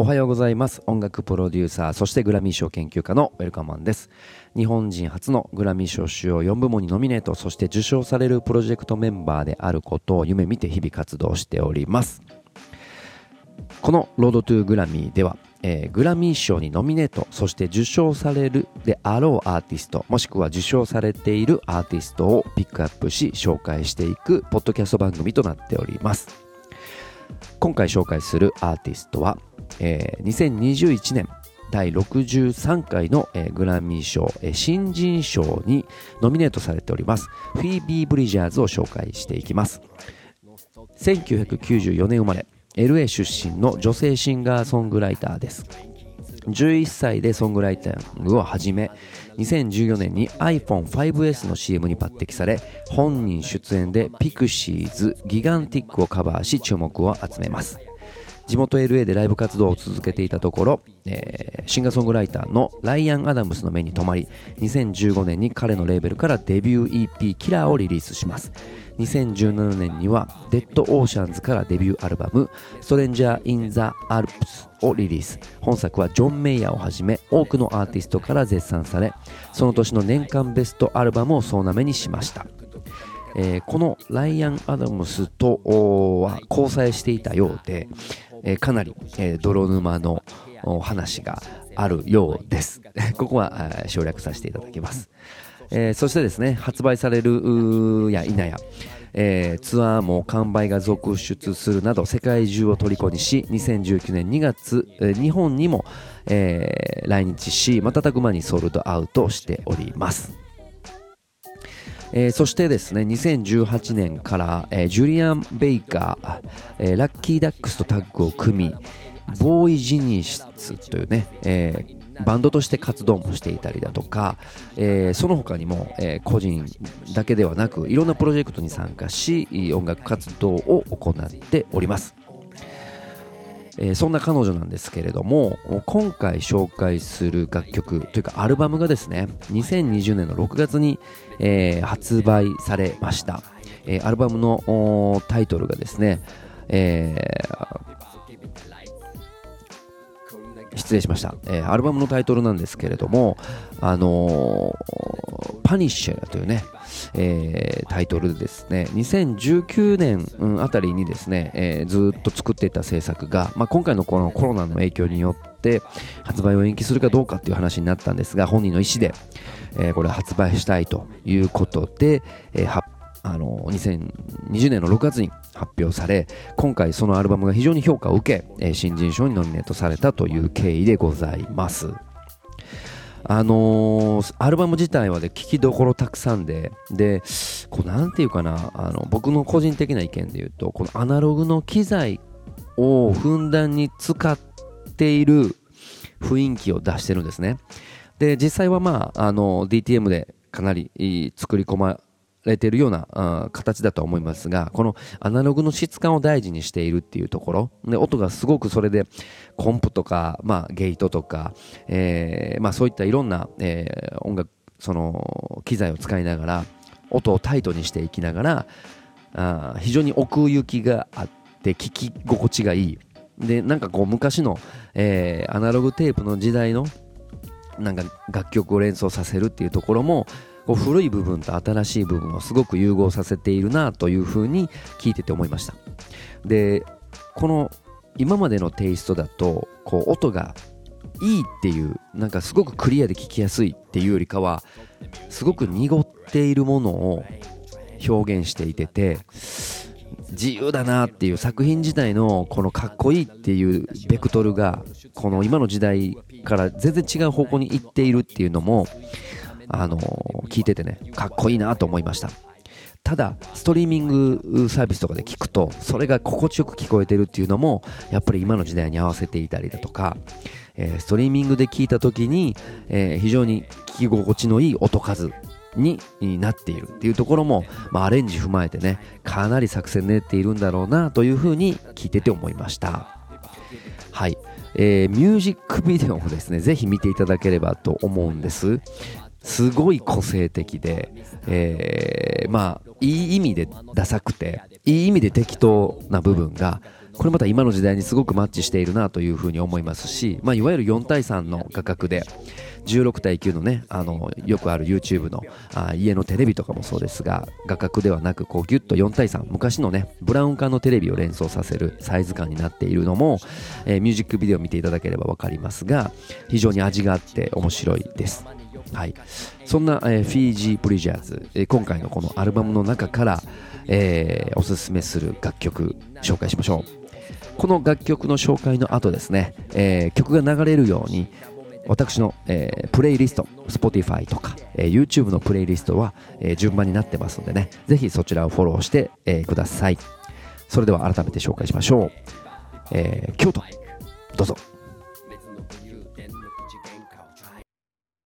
おはようございます。音楽プロデューサーそしてグラミー賞研究家のウェルカマンです。日本人初のグラミー賞主要4部門にノミネートそして受賞されるプロジェクトメンバーであることを夢見て日々活動しております。このロードトゥーグラミーでは、えー、グラミー賞にノミネートそして受賞されるであろうアーティストもしくは受賞されているアーティストをピックアップし紹介していくポッドキャスト番組となっております。今回紹介するアーティストはえー、2021年第63回の、えー、グラミー賞、えー、新人賞にノミネートされております。フィービー・ブリジャーズを紹介していきます1994年生まれ LA 出身の女性シンガーソングライターです。11歳でソングライターグを始め2014年に iPhone5S の CM に抜擢され本人出演でピクシーズギガンティックをカバーし注目を集めます。地元 LA でライブ活動を続けていたところ、えー、シンガーソングライターのライアン・アダムスの目に留まり2015年に彼のレーベルからデビュー EP キラーをリリースします。2017年にはデッドオーシャンズからデビューアルバムストレンジャー・イン・ザ・アルプスをリリース。本作はジョン・メイヤーをはじめ多くのアーティストから絶賛されその年の年間ベストアルバムを総なめにしました。えー、このライアン・アダムスとは交際していたようで、えー、かなり、えー、泥沼の話があるようです。ここは省略させていただきます。えー、そしてですね、発売されるや否や、えー、ツアーも完売が続出するなど世界中を虜にし2019年2月、えー、日本にも、えー、来日し瞬く間にソールドアウトしておりますえー、そしてですね2018年から、えー、ジュリアン・ベイカー、えー、ラッキーダックスとタッグを組みボーイ・ジニスというね、え、バンドとして活動もしていたりだとか、え、その他にも、え、個人だけではなくいろんなプロジェクトに参加し音楽活動を行っております。えー、そんな彼女なんですけれども今回紹介する楽曲というかアルバムがですね2020年の6月に、えー、発売されました、えー、アルバムのタイトルがですね、え失礼しました、えアルバムのタイトルなんですけれどもあのパニッシャーというねえー、タイトルでですね2019年、うん、あたりにですね、えー、ずっと作っていた制作が、まあ、今回のこのコロナの影響によって発売を延期するかどうかっていう話になったんですが本人の意思で、え、これ発売したいということで、えー、あの2020年の6月に発表され今回そのアルバムが非常に評価を受け、え、新人賞にノミネートされたという経緯でございます。あのー、アルバム自体はで聴きどころたくさんで、で、こうなんていうかな、あの僕の個人的な意見で言うと、このアナログの機材をふんだんに使っている雰囲気を出してるんですね。で、実際はまあ、あの、DTM でかなり作り込まれているような形だと思いますが、このアナログの質感を大事にしているっていうところ、で音がすごくそれでコンプとか、まあ、ゲートとか、えーまあ、そういったいろんな、えー、音楽その機材を使いながら音をタイトにしていきながらあ非常に奥行きがあって聞き心地がいい。でなんかこう昔の、えー、アナログテープの時代のなんか楽曲を連想させるっていうところもこう古い部分と新しい部分をすごく融合させているなというふうに聞いてて思いました。でこの今までのテイストだとこう音がいいっていうなんかすごくクリアで聞きやすいっていうよりかはすごく濁っているものを表現していてて自由だなっていう作品自体のこのかっこいいっていうベクトルがこの今の時代から全然違う方向に行っているっていうのもあの聞いててねかっこいいなと思いました。ただストリーミングサービスとかで聞くとそれが心地よく聞こえてるっていうのもやっぱり今の時代に合わせていたりだとか、えー、ストリーミングで聞いた時に、えー、非常に聞き心地のいい音数になっているっていうところも、まあ、アレンジ踏まえてねかなり作戦練っているんだろうなというふうに聞いてて思いました。はい、えー、ミュージックビデオもですねぜひ見ていただければと思うんです。すごい個性的で、えー、まあいい意味でダサくていい意味で適当な部分がこれまた今の時代にすごくマッチしているなというふうに思いますし、まあ、いわゆる4対3の画角で16対9のねあのよくある YouTube のあ家のテレビとかもそうですが画角ではなくこうギュッと4対3昔のねブラウン管のテレビを連想させるサイズ感になっているのも、えー、ミュージックビデオを見ていただければ分かりますが非常に味があって面白いです。はい、そんな、えー、フィージー・プリジャーズ、えー、今回のこのアルバムの中から、えー、おすすめする楽曲紹介しましょう。この楽曲の紹介の後ですね、え、曲が流れるように私の、えー、プレイリスト Spotify とか、えー、YouTube のプレイリストは、えー、順番になってますのでねぜひそちらをフォローして、え、ください。それでは改めて紹介しましょう、え、京都どうぞ。